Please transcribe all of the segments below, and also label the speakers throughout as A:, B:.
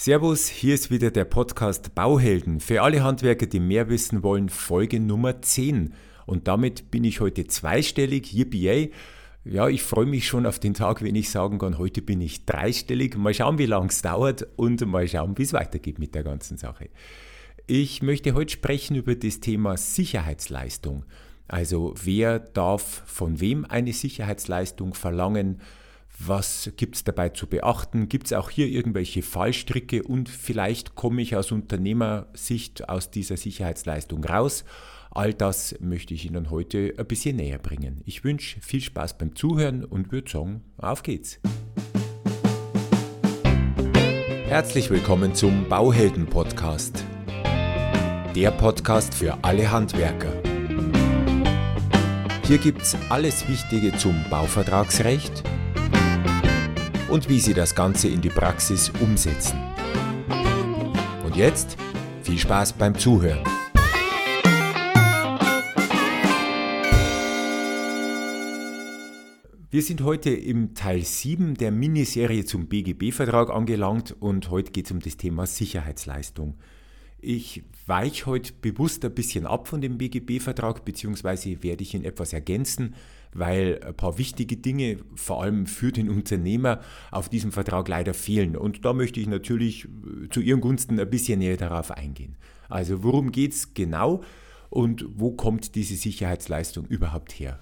A: Servus, hier ist wieder der Podcast Bauhelden. Für alle Handwerker, die mehr wissen wollen, Folge Nummer 10. Und damit bin ich heute zweistellig, yippie Ja, ich freue mich schon auf den Tag, wenn ich sagen kann, heute bin ich dreistellig. Mal schauen, wie lange es dauert und mal schauen, wie es weitergeht mit der ganzen Sache. Ich möchte heute sprechen über das Thema Sicherheitsleistung. Also wer darf von wem eine Sicherheitsleistung verlangen? Was gibt es dabei zu beachten? Gibt es auch hier irgendwelche Fallstricke? Und vielleicht komme ich aus Unternehmersicht aus dieser Sicherheitsleistung raus. All das möchte ich Ihnen heute ein bisschen näher bringen. Ich wünsche viel Spaß beim Zuhören und würde sagen, auf geht's. Herzlich willkommen zum Bauhelden Podcast. Der Podcast für alle Handwerker. Hier gibt es alles Wichtige zum Bauvertragsrecht und wie Sie das Ganze in die Praxis umsetzen. Und jetzt viel Spaß beim Zuhören. Wir sind heute im Teil 7 der Miniserie zum BGB-Vertrag angelangt und heute geht es um das Thema Sicherheitsleistung. Ich weiche heute bewusst ein bisschen ab von dem BGB-Vertrag, beziehungsweise werde ich ihn etwas ergänzen, weil ein paar wichtige Dinge, vor allem für den Unternehmer, auf diesem Vertrag leider fehlen. Und da möchte ich natürlich äh, zu Ihren Gunsten ein bisschen näher darauf eingehen. Also worum geht es genau und wo kommt diese Sicherheitsleistung überhaupt her?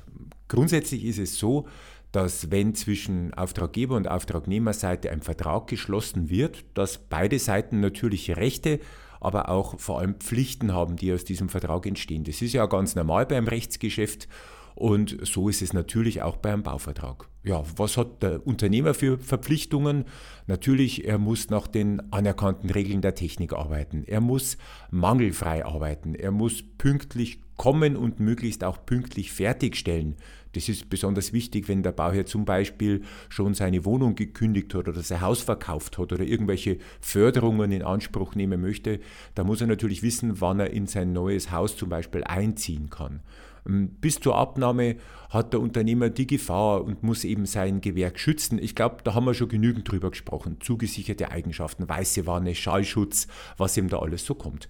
A: Grundsätzlich ist es so, dass wenn zwischen Auftraggeber und Auftragnehmerseite ein Vertrag geschlossen wird, dass beide Seiten natürlich Rechte aber auch vor allem Pflichten haben, die aus diesem Vertrag entstehen. Das ist ja ganz normal beim Rechtsgeschäft und so ist es natürlich auch beim Bauvertrag. Ja, was hat der Unternehmer für Verpflichtungen? Natürlich, er muss nach den anerkannten Regeln der Technik arbeiten. Er muss mangelfrei arbeiten. Er muss pünktlich kommen und möglichst auch pünktlich fertigstellen. Das ist besonders wichtig, wenn der Bauherr zum Beispiel schon seine Wohnung gekündigt hat oder sein Haus verkauft hat oder irgendwelche Förderungen in Anspruch nehmen möchte. Da muss er natürlich wissen, wann er in sein neues Haus zum Beispiel einziehen kann. Ähm, bis zur Abnahme hat der Unternehmer die Gefahr und muss eben sein Gewerk schützen. Ich glaube, da haben wir schon genügend drüber gesprochen. Zugesicherte Eigenschaften, weiße Wanne, Schallschutz, was ihm da alles so kommt.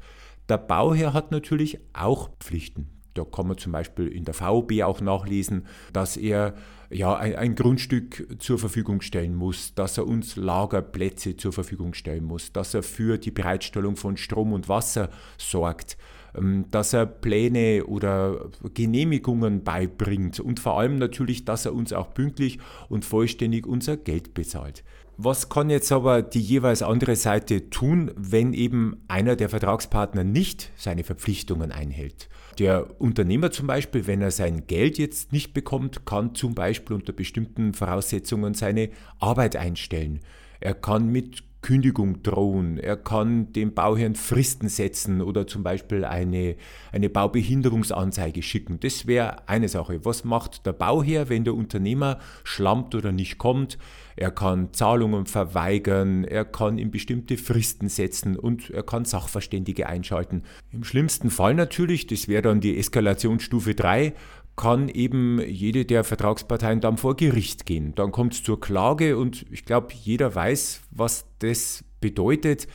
A: Der Bauherr hat natürlich auch Pflichten. Da kann man zum Beispiel in der VOB auch nachlesen, dass er ja, ein, ein, Grundstück zur Verfügung stellen muss, dass er uns Lagerplätze zur Verfügung stellen muss, dass er für die Bereitstellung von Strom und Wasser sorgt, dass er Pläne oder Genehmigungen beibringt und vor allem natürlich, dass er uns auch pünktlich und vollständig unser Geld bezahlt. Was kann jetzt aber die jeweils andere Seite tun, wenn eben einer der Vertragspartner nicht seine Verpflichtungen einhält? Der Unternehmer zum Beispiel, wenn er sein Geld jetzt nicht bekommt, kann zum Beispiel unter bestimmten Voraussetzungen seine Arbeit einstellen. Er kann mit Kündigung drohen, er kann dem Bauherrn Fristen setzen oder zum Beispiel eine, eine Baubehinderungsanzeige schicken. Das wäre eine Sache. Was macht der Bauherr, wenn der Unternehmer schlampt oder nicht kommt? Er kann Zahlungen verweigern, er kann in bestimmte Fristen setzen und er kann Sachverständige einschalten. Im schlimmsten Fall natürlich, das wäre dann die Eskalationsstufe 3, kann eben jede der Vertragsparteien dann vor Gericht gehen. Dann kommt es zur Klage und ich glaube, jeder weiß, was das bedeutet.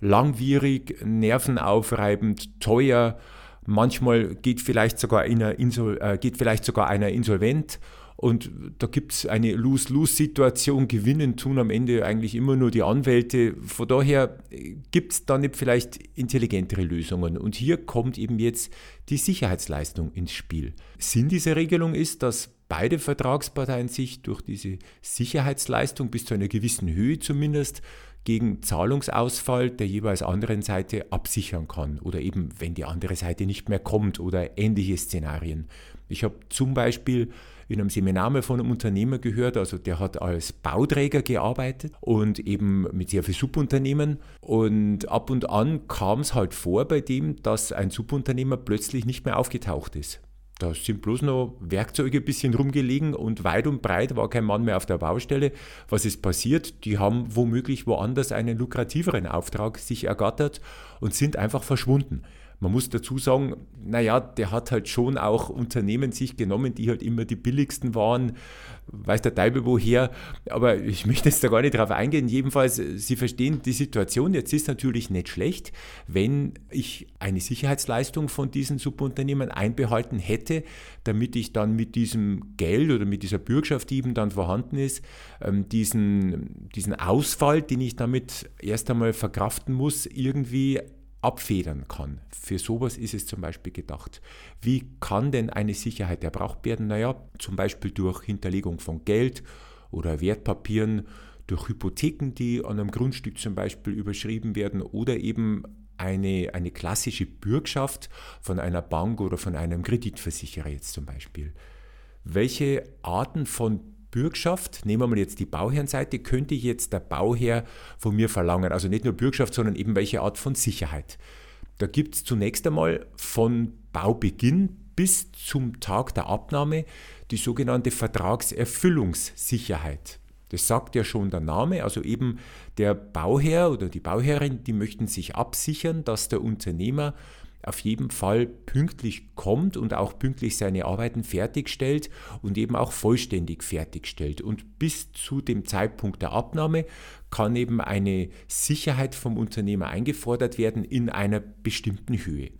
A: Langwierig, nervenaufreibend, teuer. Manchmal geht vielleicht sogar einer, äh, geht vielleicht sogar einer insolvent und da gibt es eine Lose-Lose-Situation. Gewinnen tun am Ende eigentlich immer nur die Anwälte. Von daher gibt es da nicht vielleicht intelligentere Lösungen. Und hier kommt eben jetzt die Sicherheitsleistung ins Spiel. Sinn dieser Regelung ist, dass beide Vertragsparteien sich durch diese Sicherheitsleistung bis zu einer gewissen Höhe zumindest gegen Zahlungsausfall der jeweils anderen Seite absichern kann oder eben wenn die andere Seite nicht mehr kommt oder ähnliche Szenarien. Ich habe zum Beispiel in einem Seminar mal von einem Unternehmer gehört, also der hat als Bauträger gearbeitet und eben mit sehr vielen Subunternehmen. Und ab und an kam es halt vor bei dem, dass ein Subunternehmer plötzlich nicht mehr aufgetaucht ist. Da sind bloß noch Werkzeuge ein bisschen rumgelegen und weit und breit war kein Mann mehr auf der Baustelle. Was ist passiert? Die haben womöglich woanders einen lukrativeren Auftrag sich ergattert und sind einfach verschwunden. Man muss dazu sagen, naja, der hat halt schon auch Unternehmen sich genommen, die halt immer die billigsten waren, weiß der Teufel woher, aber ich möchte jetzt da gar nicht drauf eingehen. Jedenfalls, Sie verstehen die Situation. Jetzt ist natürlich nicht schlecht, wenn ich eine Sicherheitsleistung von diesen Subunternehmen einbehalten hätte, damit ich dann mit diesem Geld oder mit dieser Bürgschaft, die eben dann vorhanden ist, ähm, diesen, diesen Ausfall, den ich damit erst einmal verkraften muss, irgendwie abfedern kann. Für sowas ist es zum Beispiel gedacht. Wie kann denn eine Sicherheit erbraucht werden? Naja, zum Beispiel durch Hinterlegung von Geld oder Wertpapieren, durch Hypotheken, die an einem Grundstück zum Beispiel überschrieben werden oder eben eine, eine klassische Bürgschaft von einer Bank oder von einem Kreditversicherer jetzt zum Beispiel. Welche Arten von Bürgschaft, nehmen wir mal jetzt die Bauherrenseite, könnte jetzt der Bauherr von mir verlangen. Also nicht nur Bürgschaft, sondern eben welche Art von Sicherheit. Da gibt es zunächst einmal von Baubeginn bis zum Tag der Abnahme die sogenannte Vertragserfüllungssicherheit. Das sagt ja schon der Name, also eben der Bauherr oder die Bauherrin, die möchten sich absichern, dass der Unternehmer auf jeden Fall pünktlich kommt und auch pünktlich seine Arbeiten fertigstellt und eben auch vollständig fertigstellt. Und bis zu dem Zeitpunkt der Abnahme kann eben eine Sicherheit vom Unternehmer eingefordert werden in einer bestimmten Höhe.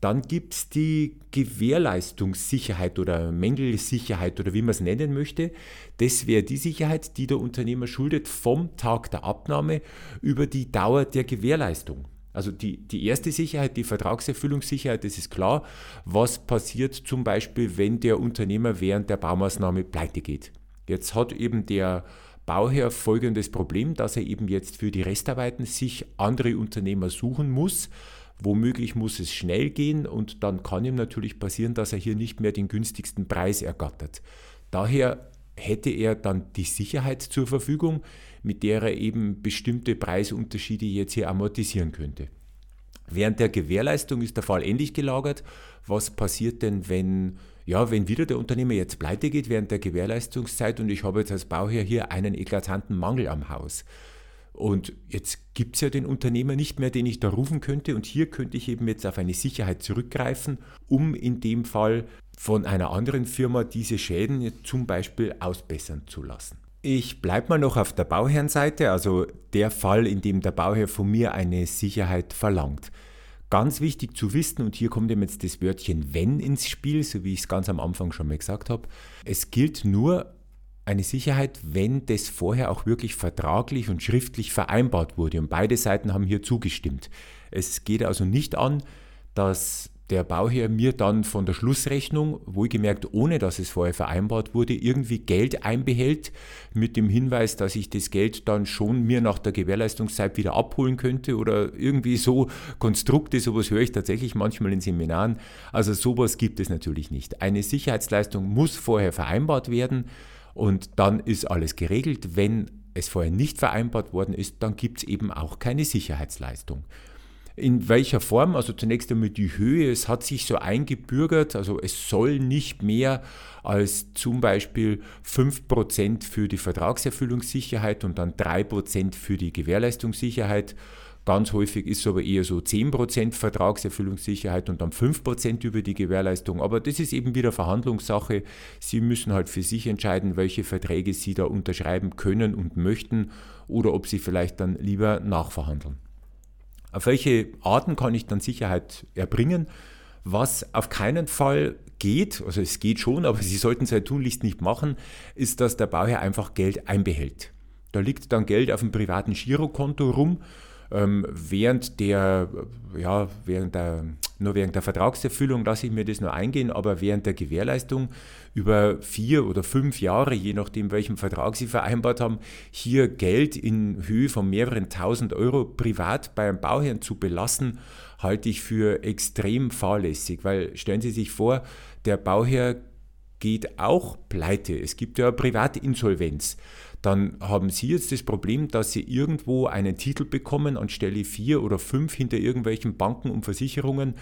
A: Dann gibt es die Gewährleistungssicherheit oder Mängelsicherheit oder wie man es nennen möchte. Das wäre die Sicherheit, die der Unternehmer schuldet vom Tag der Abnahme über die Dauer der Gewährleistung. Also die, die erste Sicherheit, die Vertragserfüllungssicherheit, das ist klar. Was passiert zum Beispiel, wenn der Unternehmer während der Baumaßnahme pleite geht? Jetzt hat eben der Bauherr folgendes Problem, dass er eben jetzt für die Restarbeiten sich andere Unternehmer suchen muss. Womöglich muss es schnell gehen und dann kann ihm natürlich passieren, dass er hier nicht mehr den günstigsten Preis ergattert. Daher hätte er dann die Sicherheit zur Verfügung, mit der er eben bestimmte Preisunterschiede jetzt hier amortisieren könnte. Während der Gewährleistung ist der Fall ähnlich gelagert. Was passiert denn, wenn, ja, wenn wieder der Unternehmer jetzt pleite geht während der Gewährleistungszeit und ich habe jetzt als Bauherr hier einen eklatanten Mangel am Haus? Und jetzt gibt es ja den Unternehmer nicht mehr, den ich da rufen könnte. Und hier könnte ich eben jetzt auf eine Sicherheit zurückgreifen, um in dem Fall von einer anderen Firma diese Schäden zum Beispiel ausbessern zu lassen. Ich bleibe mal noch auf der Bauherrenseite, also der Fall, in dem der Bauherr von mir eine Sicherheit verlangt. Ganz wichtig zu wissen, und hier kommt eben jetzt das Wörtchen wenn ins Spiel, so wie ich es ganz am Anfang schon mal gesagt habe. Es gilt nur eine Sicherheit, wenn das vorher auch wirklich vertraglich und schriftlich vereinbart wurde und beide Seiten haben hier zugestimmt. Es geht also nicht an, dass der Bauherr mir dann von der Schlussrechnung, wohlgemerkt ohne dass es vorher vereinbart wurde, irgendwie Geld einbehält, mit dem Hinweis, dass ich das Geld dann schon mir nach der Gewährleistungszeit wieder abholen könnte oder irgendwie so Konstrukte, sowas höre ich tatsächlich manchmal in Seminaren. Also sowas gibt es natürlich nicht. Eine Sicherheitsleistung muss vorher vereinbart werden und dann ist alles geregelt. Wenn es vorher nicht vereinbart worden ist, dann gibt es eben auch keine Sicherheitsleistung. In welcher Form? Also zunächst einmal die Höhe. Es hat sich so eingebürgert, also es soll nicht mehr als zum Beispiel 5% für die Vertragserfüllungssicherheit und dann 3% für die Gewährleistungssicherheit. Ganz häufig ist es aber eher so 10% Vertragserfüllungssicherheit und dann 5% über die Gewährleistung. Aber das ist eben wieder Verhandlungssache. Sie müssen halt für sich entscheiden, welche Verträge Sie da unterschreiben können und möchten oder ob Sie vielleicht dann lieber nachverhandeln. Auf welche Arten kann ich dann Sicherheit erbringen? Was auf keinen Fall geht, also es geht schon, aber Sie sollten es ja tunlichst nicht machen, ist, dass der Bauherr einfach Geld einbehält. Da liegt dann Geld auf dem privaten Girokonto rum ähm, während der, ja, während der, nur während der Vertragserfüllung lasse ich mir das nur eingehen, aber während der Gewährleistung über vier oder fünf Jahre, je nachdem welchen Vertrag Sie vereinbart haben, hier Geld in Höhe von mehreren tausend Euro privat beim Bauherrn zu belassen, halte ich für extrem fahrlässig, weil stellen Sie sich vor, der Bauherr geht auch pleite. Es gibt ja Privatinsolvenz dann haben Sie jetzt das Problem, dass Sie irgendwo einen Titel bekommen anstelle vier oder fünf hinter irgendwelchen Banken und Versicherungen.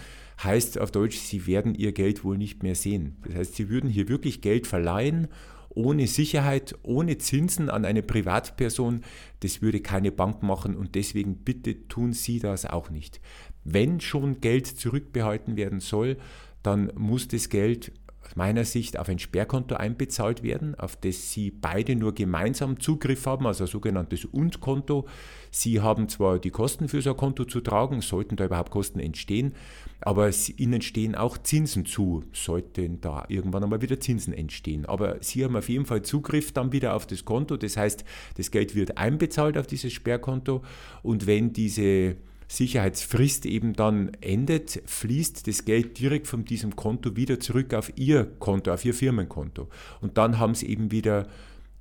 A: Heißt auf Deutsch, Sie werden Ihr Geld wohl nicht mehr sehen. Das heißt, Sie würden hier wirklich Geld verleihen, ohne Sicherheit, ohne Zinsen an eine Privatperson, das würde keine Bank machen und deswegen bitte tun Sie das auch nicht. Wenn schon Geld zurückbehalten werden soll, dann muss das Geld meiner Sicht auf ein Sperrkonto einbezahlt werden, auf das Sie beide nur gemeinsam Zugriff haben, also ein sogenanntes Und-Konto. Sie haben zwar die Kosten für so ein Konto zu tragen, sollten da überhaupt Kosten entstehen, aber Ihnen stehen auch Zinsen zu, sollten da irgendwann einmal wieder Zinsen entstehen. Aber Sie haben auf jeden Fall Zugriff dann wieder auf das Konto, das heißt, das Geld wird einbezahlt auf dieses Sperrkonto und wenn diese Sicherheitsfrist eben dann endet, fließt das Geld direkt von diesem Konto wieder zurück auf Ihr Konto, auf Ihr Firmenkonto. Und dann haben Sie eben wieder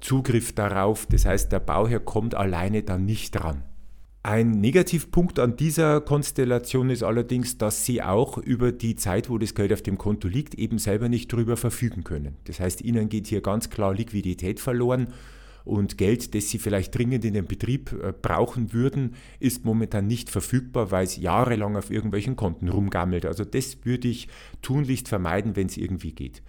A: Zugriff darauf. Das heißt, der Bauherr kommt alleine dann nicht dran. Ein Negativpunkt an dieser Konstellation ist allerdings, dass Sie auch über die Zeit, wo das Geld auf dem Konto liegt, eben selber nicht darüber verfügen können. Das heißt, Ihnen geht hier ganz klar Liquidität verloren und Geld, das sie vielleicht dringend in den Betrieb äh, brauchen würden, ist momentan nicht verfügbar, weil es jahrelang auf irgendwelchen Konten rumgammelt. Also das würde ich tunlichst vermeiden, wenn es irgendwie geht.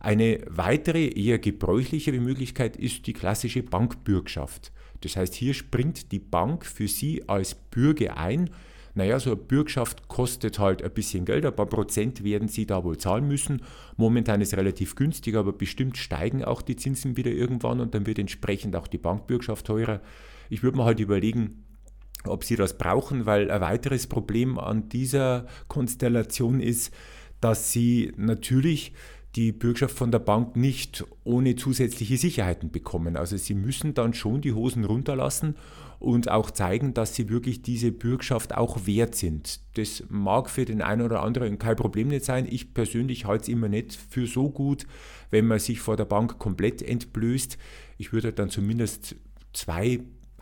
A: Eine weitere, eher gebräuchlichere Möglichkeit ist die klassische Bankbürgschaft. Das heißt, hier springt die Bank für Sie als Bürger ein naja, so eine Bürgschaft kostet halt ein bisschen Geld, ein paar Prozent werden Sie da wohl zahlen müssen. Momentan ist es relativ günstig, aber bestimmt steigen auch die Zinsen wieder irgendwann und dann wird entsprechend auch die Bankbürgschaft teurer. Ich würde mir halt überlegen, ob Sie das brauchen, weil ein weiteres Problem an dieser Konstellation ist, dass Sie natürlich die Bürgschaft von der Bank nicht ohne zusätzliche Sicherheiten bekommen. Also Sie müssen dann schon die Hosen runterlassen und auch zeigen, dass sie wirklich diese Bürgschaft auch wert sind. Das mag für den einen oder anderen kein Problem nicht sein. Ich persönlich halte es immer nicht für so gut, wenn man sich vor der Bank komplett entblößt. Ich würde dann zumindest zwei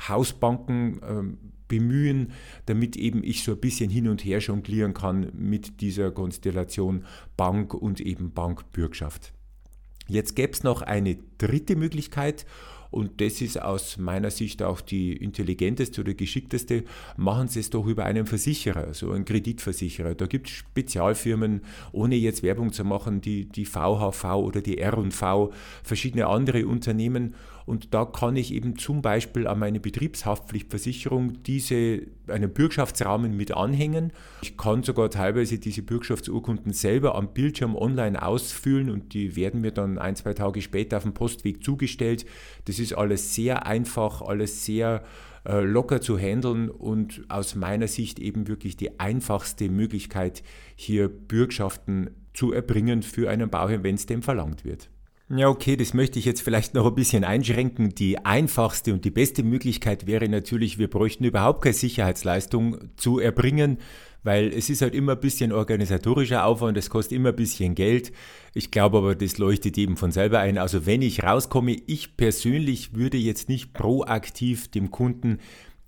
A: Hausbanken ähm, bemühen, damit eben ich so ein bisschen hin und her jonglieren kann mit dieser Konstellation Bank und eben Bankbürgschaft. Jetzt gäbe es noch eine dritte Möglichkeit und das ist aus meiner Sicht auch die intelligenteste oder geschickteste, machen Sie es doch über einen Versicherer, so einen Kreditversicherer. Da gibt es Spezialfirmen, ohne jetzt Werbung zu machen, die, die VHV oder die R&V, verschiedene andere Unternehmen und da kann ich eben zum Beispiel an meine Betriebshaftpflichtversicherung diese, einen Bürgschaftsrahmen mit anhängen. Ich kann sogar teilweise diese Bürgschaftsurkunden selber am Bildschirm online ausfüllen und die werden mir dann ein, zwei Tage später auf dem Postweg zugestellt. Das ist alles sehr einfach, alles sehr äh, locker zu handeln und aus meiner Sicht eben wirklich die einfachste Möglichkeit, hier Bürgschaften zu erbringen für einen Bauherrn, wenn es dem verlangt wird. Ja, okay, das möchte ich jetzt vielleicht noch ein bisschen einschränken. Die einfachste und die beste Möglichkeit wäre natürlich, wir bräuchten überhaupt keine Sicherheitsleistung zu erbringen, weil es ist halt immer ein bisschen organisatorischer Aufwand, es kostet immer ein bisschen Geld. Ich glaube aber, das leuchtet eben von selber ein. Also wenn ich rauskomme, ich persönlich würde jetzt nicht proaktiv dem Kunden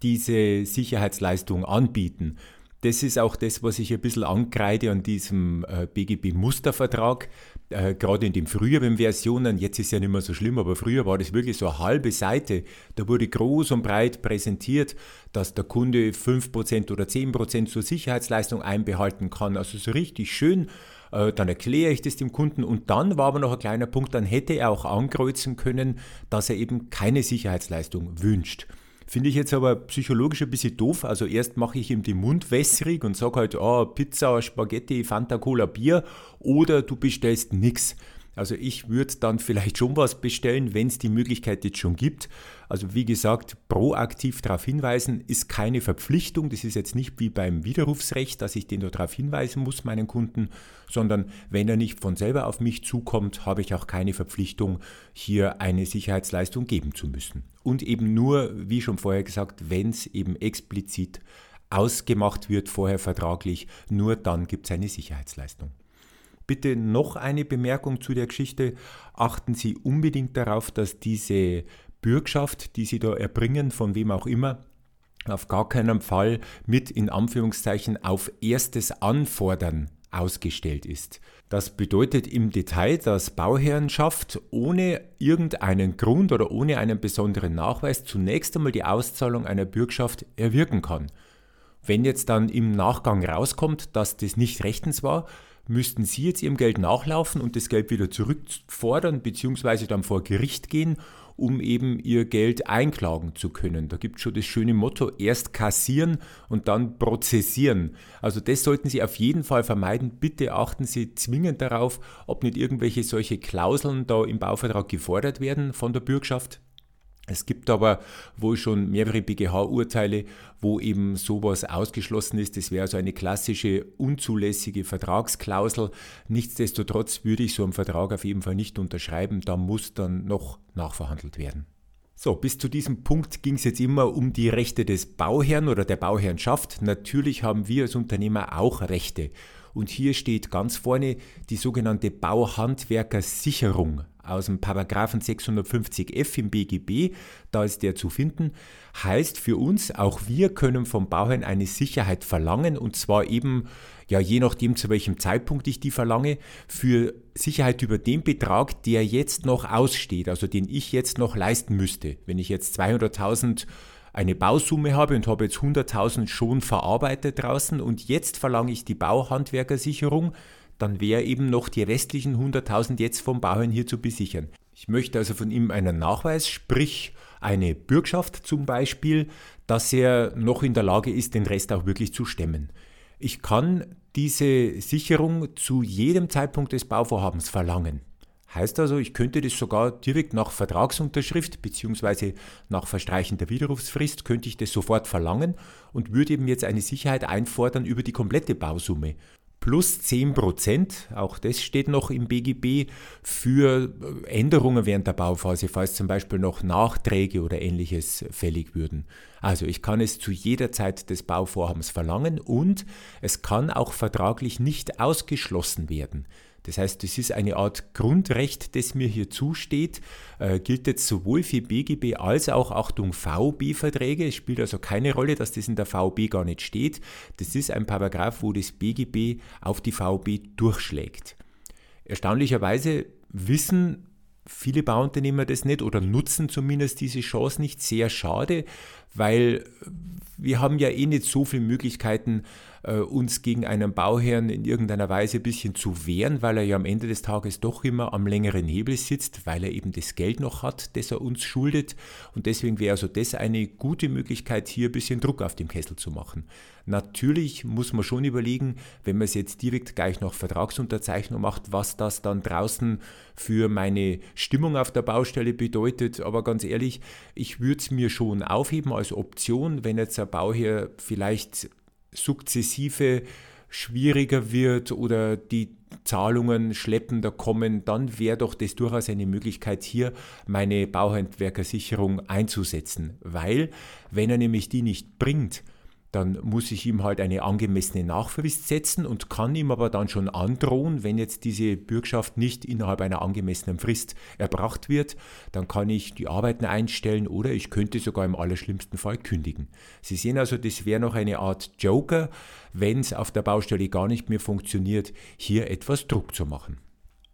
A: diese Sicherheitsleistung anbieten. Das ist auch das, was ich ein bisschen ankreide an diesem BGB-Mustervertrag. Äh, gerade in den früheren Versionen, jetzt ist ja nicht mehr so schlimm, aber früher war das wirklich so eine halbe Seite. Da wurde groß und breit präsentiert, dass der Kunde 5% oder 10% zur Sicherheitsleistung einbehalten kann. Also so richtig schön. Äh, dann erkläre ich das dem Kunden und dann war aber noch ein kleiner Punkt, dann hätte er auch ankreuzen können, dass er eben keine Sicherheitsleistung wünscht. Finde ich jetzt aber psychologisch ein bisschen doof. Also erst mache ich ihm den Mund wässrig und sage halt, oh, Pizza, Spaghetti, Fanta, Cola, Bier oder du bestellst nichts. Also ich würde dann vielleicht schon was bestellen, wenn es die Möglichkeit jetzt schon gibt. Also wie gesagt, proaktiv darauf hinweisen ist keine Verpflichtung. Das ist jetzt nicht wie beim Widerrufsrecht, dass ich den darauf hinweisen muss, meinen Kunden, sondern wenn er nicht von selber auf mich zukommt, habe ich auch keine Verpflichtung, hier eine Sicherheitsleistung geben zu müssen. Und eben nur, wie schon vorher gesagt, wenn es eben explizit ausgemacht wird, vorher vertraglich, nur dann gibt es eine Sicherheitsleistung. Bitte noch eine Bemerkung zu der Geschichte. Achten Sie unbedingt darauf, dass diese Bürgschaft, die Sie da erbringen, von wem auch immer, auf gar keinen Fall mit in Anführungszeichen auf erstes Anfordern ausgestellt ist. Das bedeutet im Detail, dass Bauherrenschaft ohne irgendeinen Grund oder ohne einen besonderen Nachweis zunächst einmal die Auszahlung einer Bürgschaft erwirken kann. Wenn jetzt dann im Nachgang rauskommt, dass das nicht rechtens war, müssten Sie jetzt Ihrem Geld nachlaufen und das Geld wieder zurückfordern, beziehungsweise dann vor Gericht gehen, um eben Ihr Geld einklagen zu können. Da gibt es schon das schöne Motto, erst kassieren und dann prozessieren. Also das sollten Sie auf jeden Fall vermeiden. Bitte achten Sie zwingend darauf, ob nicht irgendwelche solche Klauseln da im Bauvertrag gefordert werden von der Bürgschaft. Es gibt aber wohl schon mehrere BGH-Urteile, wo eben sowas ausgeschlossen ist. Das wäre also eine klassische unzulässige Vertragsklausel. Nichtsdestotrotz würde ich so einen Vertrag auf jeden Fall nicht unterschreiben. Da muss dann noch nachverhandelt werden. So, bis zu diesem Punkt ging es jetzt immer um die Rechte des Bauherrn oder der Bauherrnschaft. Natürlich haben wir als Unternehmer auch Rechte. Und hier steht ganz vorne die sogenannte Bauhandwerkersicherung aus dem Paragraphen 650f im BGB, da ist der zu finden, heißt für uns, auch wir können vom Bauherrn eine Sicherheit verlangen und zwar eben, ja, je nachdem zu welchem Zeitpunkt ich die verlange, für Sicherheit über den Betrag, der jetzt noch aussteht, also den ich jetzt noch leisten müsste. Wenn ich jetzt 200.000 eine Bausumme habe und habe jetzt 100.000 schon verarbeitet draußen und jetzt verlange ich die Bauhandwerkersicherung, dann wäre eben noch die restlichen 100.000 jetzt vom Bauherrn hier zu besichern. Ich möchte also von ihm einen Nachweis, sprich eine Bürgschaft zum Beispiel, dass er noch in der Lage ist, den Rest auch wirklich zu stemmen. Ich kann diese Sicherung zu jedem Zeitpunkt des Bauvorhabens verlangen. Heißt also, ich könnte das sogar direkt nach Vertragsunterschrift bzw. nach Verstreichen der Widerrufsfrist könnte ich das sofort verlangen und würde eben jetzt eine Sicherheit einfordern über die komplette Bausumme plus 10 Prozent, auch das steht noch im BGB, für Änderungen während der Bauphase, falls zum Beispiel noch Nachträge oder ähnliches fällig würden. Also ich kann es zu jeder Zeit des Bauvorhabens verlangen und es kann auch vertraglich nicht ausgeschlossen werden. Das heißt, es ist eine Art Grundrecht, das mir hier zusteht, äh, gilt jetzt sowohl für BGB als auch, Achtung, VB-Verträge. Es spielt also keine Rolle, dass das in der VB gar nicht steht. Das ist ein Paragraph, wo das BGB auf die VB durchschlägt. Erstaunlicherweise wissen viele Bauunternehmer das nicht oder nutzen zumindest diese Chance nicht. Sehr schade, weil wir haben ja eh nicht so viele Möglichkeiten, uns gegen einen Bauherrn in irgendeiner Weise ein bisschen zu wehren, weil er ja am Ende des Tages doch immer am längeren Hebel sitzt, weil er eben das Geld noch hat, das er uns schuldet. Und deswegen wäre also das eine gute Möglichkeit, hier ein bisschen Druck auf dem Kessel zu machen. Natürlich muss man schon überlegen, wenn man es jetzt direkt gleich nach Vertragsunterzeichnung macht, was das dann draußen für meine Stimmung auf der Baustelle bedeutet. Aber ganz ehrlich, ich würde es mir schon aufheben als Option, wenn jetzt ein Bauherr vielleicht sukzessive schwieriger wird oder die Zahlungen schleppender kommen, dann wäre doch das durchaus eine Möglichkeit, hier meine Bauhandwerkersicherung einzusetzen. Weil, wenn er nämlich die nicht bringt, dann muss ich ihm halt eine angemessene Nachfrist setzen und kann ihm aber dann schon androhen, wenn jetzt diese Bürgschaft nicht innerhalb einer angemessenen Frist erbracht wird, dann kann ich die Arbeiten einstellen oder ich könnte sogar im allerschlimmsten Fall kündigen. Sie sehen also, das wäre noch eine Art Joker, wenn es auf der Baustelle gar nicht mehr funktioniert, hier etwas Druck zu machen.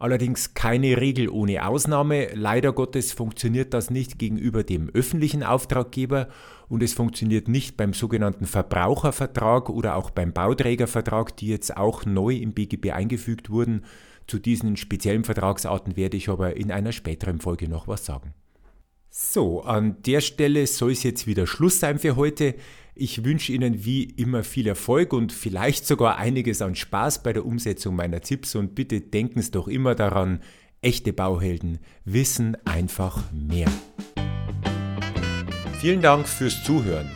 A: Allerdings keine Regel ohne Ausnahme. Leider Gottes funktioniert das nicht gegenüber dem öffentlichen Auftraggeber und es funktioniert nicht beim sogenannten Verbrauchervertrag oder auch beim Bauträgervertrag, die jetzt auch neu im BGB eingefügt wurden. Zu diesen speziellen Vertragsarten werde ich aber in einer späteren Folge noch was sagen. So, an der Stelle soll es jetzt wieder Schluss sein für heute. Ich wünsche Ihnen wie immer viel Erfolg und vielleicht sogar einiges an Spaß bei der Umsetzung meiner Tipps und bitte denken Sie doch immer daran, echte Bauhelden wissen einfach mehr. Vielen Dank fürs Zuhören.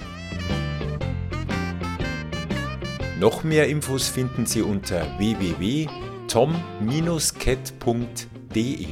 A: Noch mehr Infos finden Sie unter www.tom-cat.de.